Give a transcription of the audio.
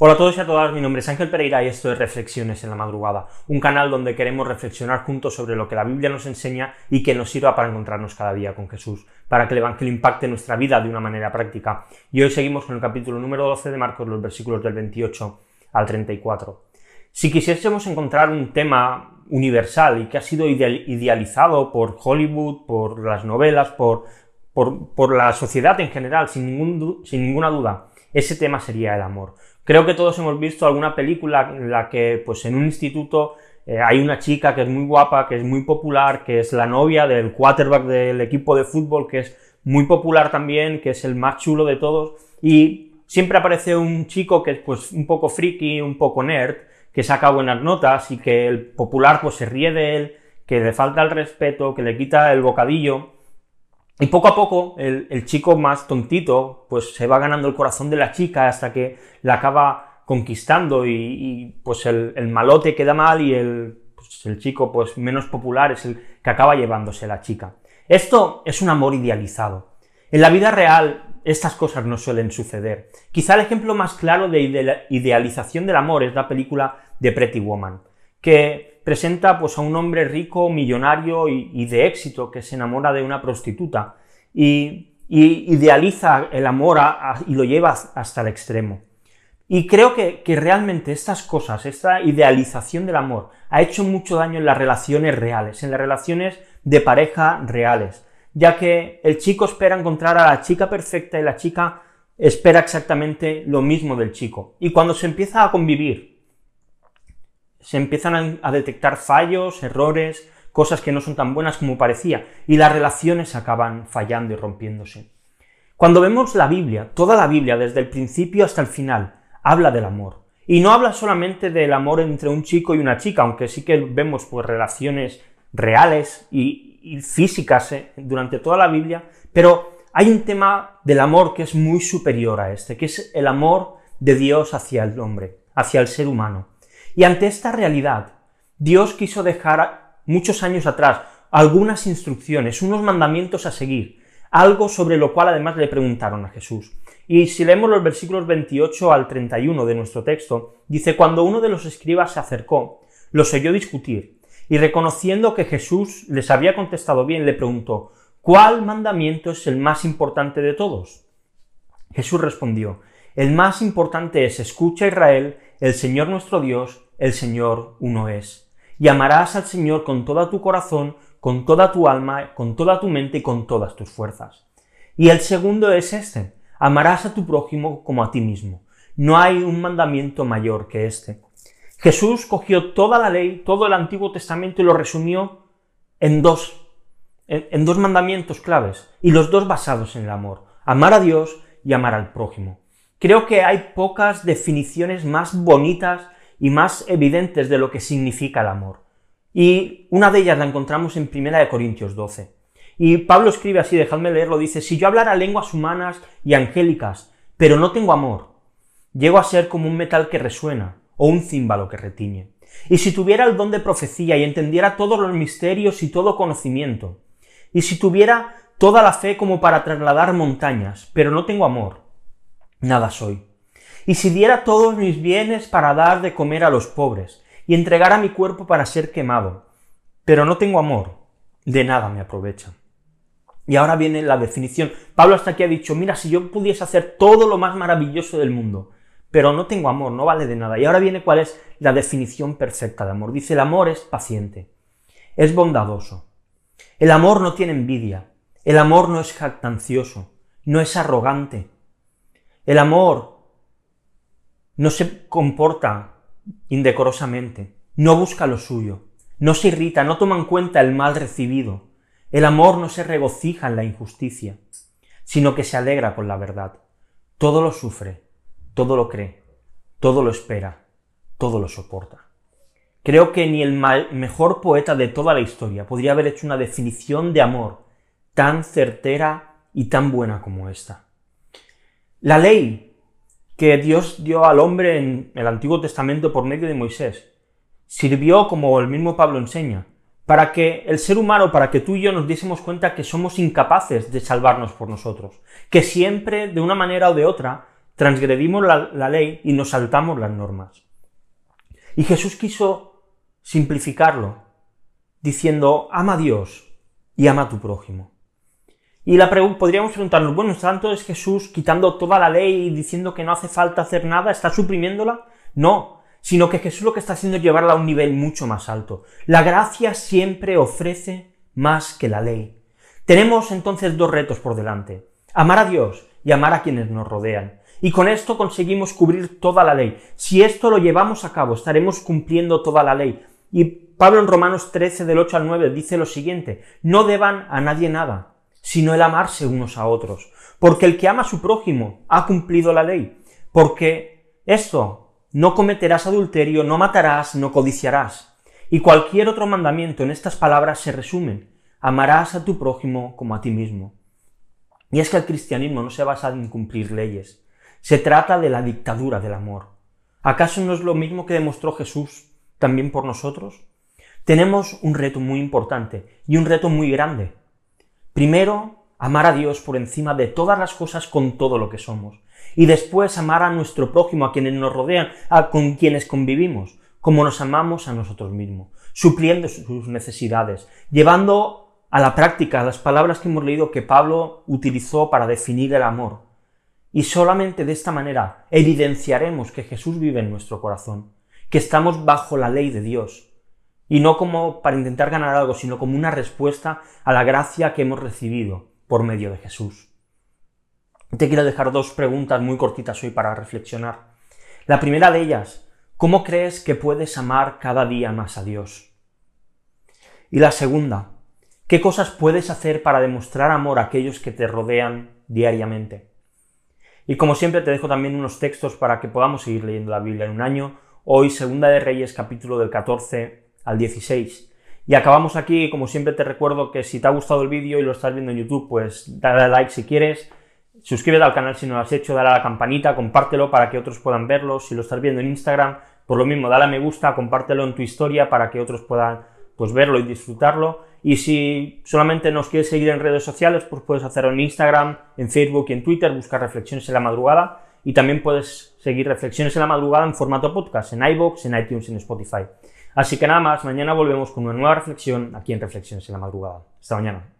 Hola a todos y a todas, mi nombre es Ángel Pereira y esto es Reflexiones en la Madrugada, un canal donde queremos reflexionar juntos sobre lo que la Biblia nos enseña y que nos sirva para encontrarnos cada día con Jesús, para que el Evangelio impacte nuestra vida de una manera práctica. Y hoy seguimos con el capítulo número 12 de Marcos, los versículos del 28 al 34. Si quisiésemos encontrar un tema universal y que ha sido idealizado por Hollywood, por las novelas, por, la sociedad en general, sin ninguna duda, ese tema sería el amor. Creo que todos hemos visto alguna película en la que, pues en un instituto eh, hay una chica que es muy guapa, que es muy popular, que es la novia del quarterback del equipo de fútbol, que es muy popular también, que es el más chulo de todos, y siempre aparece un chico que es pues un poco friki, un poco nerd, que saca buenas notas y que el popular pues se ríe de él, que le falta el respeto, que le quita el bocadillo. Y poco a poco el, chico más tontito pues se va ganando el corazón de la chica hasta que la acaba conquistando y, pues el, malote queda mal y el, pues el chico pues menos popular es el que acaba llevándose la chica. Esto es un amor idealizado. En la vida real estas cosas no suelen suceder. Quizá el ejemplo más claro de idealización del amor es la película de Pretty Woman, que presenta pues, a un hombre rico, millonario y, de éxito que se enamora de una prostituta y, idealiza el amor y lo lleva hasta el extremo. Y creo que, que, realmente estas cosas, esta idealización del amor, ha hecho mucho daño en las relaciones reales, en las relaciones de pareja reales, ya que el chico espera encontrar a la chica perfecta y la chica espera exactamente lo mismo del chico. Y cuando se empieza a convivir se empiezan a detectar fallos, errores, cosas que no son tan buenas como parecía, y las relaciones acaban fallando y rompiéndose. Cuando vemos la Biblia, toda la Biblia, desde el principio hasta el final, habla del amor. Y no habla solamente del amor entre un chico y una chica, aunque sí que vemos pues, relaciones reales y, físicas eh, durante toda la Biblia, pero hay un tema del amor que es muy superior a este, que es el amor de Dios hacia el hombre, hacia el ser humano. Y ante esta realidad, Dios quiso dejar muchos años atrás algunas instrucciones, unos mandamientos a seguir, algo sobre lo cual además le preguntaron a Jesús. Y si leemos los versículos 28 al 31 de nuestro texto, dice, cuando uno de los escribas se acercó, los oyó discutir, y reconociendo que Jesús les había contestado bien, le preguntó, ¿cuál mandamiento es el más importante de todos? Jesús respondió, el más importante es, escucha Israel, el Señor nuestro Dios el Señor uno es. Y amarás al Señor con todo tu corazón, con toda tu alma, con toda tu mente y con todas tus fuerzas. Y el segundo es este, amarás a tu prójimo como a ti mismo. No hay un mandamiento mayor que este. Jesús cogió toda la ley, todo el Antiguo Testamento y lo resumió en dos, en, dos mandamientos claves, y los dos basados en el amor, amar a Dios y amar al prójimo. Creo que hay pocas definiciones más bonitas y más evidentes de lo que significa el amor. Y una de ellas la encontramos en 1 Corintios 12. Y Pablo escribe así, dejadme leerlo, dice, si yo hablara lenguas humanas y angélicas, pero no tengo amor, llego a ser como un metal que resuena o un címbalo que retiñe. Y si tuviera el don de profecía y entendiera todos los misterios y todo conocimiento, y si tuviera toda la fe como para trasladar montañas, pero no tengo amor, nada soy y si diera todos mis bienes para dar de comer a los pobres, y entregara mi cuerpo para ser quemado, pero no tengo amor, de nada me aprovecha. Y ahora viene la definición. Pablo hasta aquí ha dicho, mira, si yo pudiese hacer todo lo más maravilloso del mundo, pero no tengo amor, no vale de nada. Y ahora viene cuál es la definición perfecta de amor. Dice, el amor es paciente, es bondadoso. El amor no tiene envidia, el amor no es jactancioso, no es arrogante. El amor no se comporta indecorosamente, no busca lo suyo, no se irrita, no toma en cuenta el mal recibido. El amor no se regocija en la injusticia, sino que se alegra con la verdad. Todo lo sufre, todo lo cree, todo lo espera, todo lo soporta. Creo que ni el mejor poeta de toda la historia podría haber hecho una definición de amor tan certera y tan buena como esta. La ley que Dios dio al hombre en el Antiguo Testamento por medio de Moisés. Sirvió, como el mismo Pablo enseña, para que el ser humano, para que tú y yo nos diésemos cuenta que somos incapaces de salvarnos por nosotros, que siempre, de una manera o de otra, transgredimos la, la ley y nos saltamos las normas. Y Jesús quiso simplificarlo, diciendo, ama a Dios y ama a tu prójimo. Y la podríamos preguntarnos, bueno, ¿tanto es Jesús quitando toda la ley y diciendo que no hace falta hacer nada? ¿Está suprimiéndola? No, sino que Jesús lo que está haciendo es llevarla a un nivel mucho más alto. La gracia siempre ofrece más que la ley. Tenemos entonces dos retos por delante. Amar a Dios y amar a quienes nos rodean. Y con esto conseguimos cubrir toda la ley. Si esto lo llevamos a cabo, estaremos cumpliendo toda la ley. Y Pablo en Romanos 13 del 8 al 9 dice lo siguiente, no deban a nadie nada, sino el amarse unos a otros. Porque el que ama a su prójimo ha cumplido la ley. Porque esto, no cometerás adulterio, no matarás, no codiciarás. Y cualquier otro mandamiento en estas palabras se resumen. Amarás a tu prójimo como a ti mismo. Y es que el cristianismo no se basa en cumplir leyes. Se trata de la dictadura del amor. ¿Acaso no es lo mismo que demostró Jesús también por nosotros? Tenemos un reto muy importante y un reto muy grande. Primero, amar a Dios por encima de todas las cosas con todo lo que somos. Y después amar a nuestro prójimo, a quienes nos rodean, a con quienes convivimos, como nos amamos a nosotros mismos, supliendo sus necesidades, llevando a la práctica las palabras que hemos leído que Pablo utilizó para definir el amor. Y solamente de esta manera evidenciaremos que Jesús vive en nuestro corazón, que estamos bajo la ley de Dios, y no como para intentar ganar algo, sino como una respuesta a la gracia que hemos recibido por medio de Jesús. Te quiero dejar dos preguntas muy cortitas hoy para reflexionar. La primera de ellas, ¿cómo crees que puedes amar cada día más a Dios? Y la segunda, ¿qué cosas puedes hacer para demostrar amor a aquellos que te rodean diariamente? Y como siempre te dejo también unos textos para que podamos seguir leyendo la Biblia en un año. Hoy, Segunda de Reyes, capítulo del 14 al 16. Y acabamos aquí, como siempre te recuerdo que si te ha gustado el vídeo y lo estás viendo en YouTube, pues dale a like si quieres, suscríbete al canal si no lo has hecho, dale a la campanita, compártelo para que otros puedan verlo, si lo estás viendo en Instagram, por lo mismo, dale a me gusta, compártelo en tu historia para que otros puedan pues verlo y disfrutarlo. Y si solamente nos quieres seguir en redes sociales, pues puedes hacerlo en Instagram, en Facebook y en Twitter, buscar Reflexiones en la Madrugada. Y también puedes seguir Reflexiones en la Madrugada en formato podcast, en iVoox, en iTunes en Spotify. Así que nada más, mañana volvemos con una nueva reflexión aquí en Reflexiones en la Madrugada. Hasta mañana.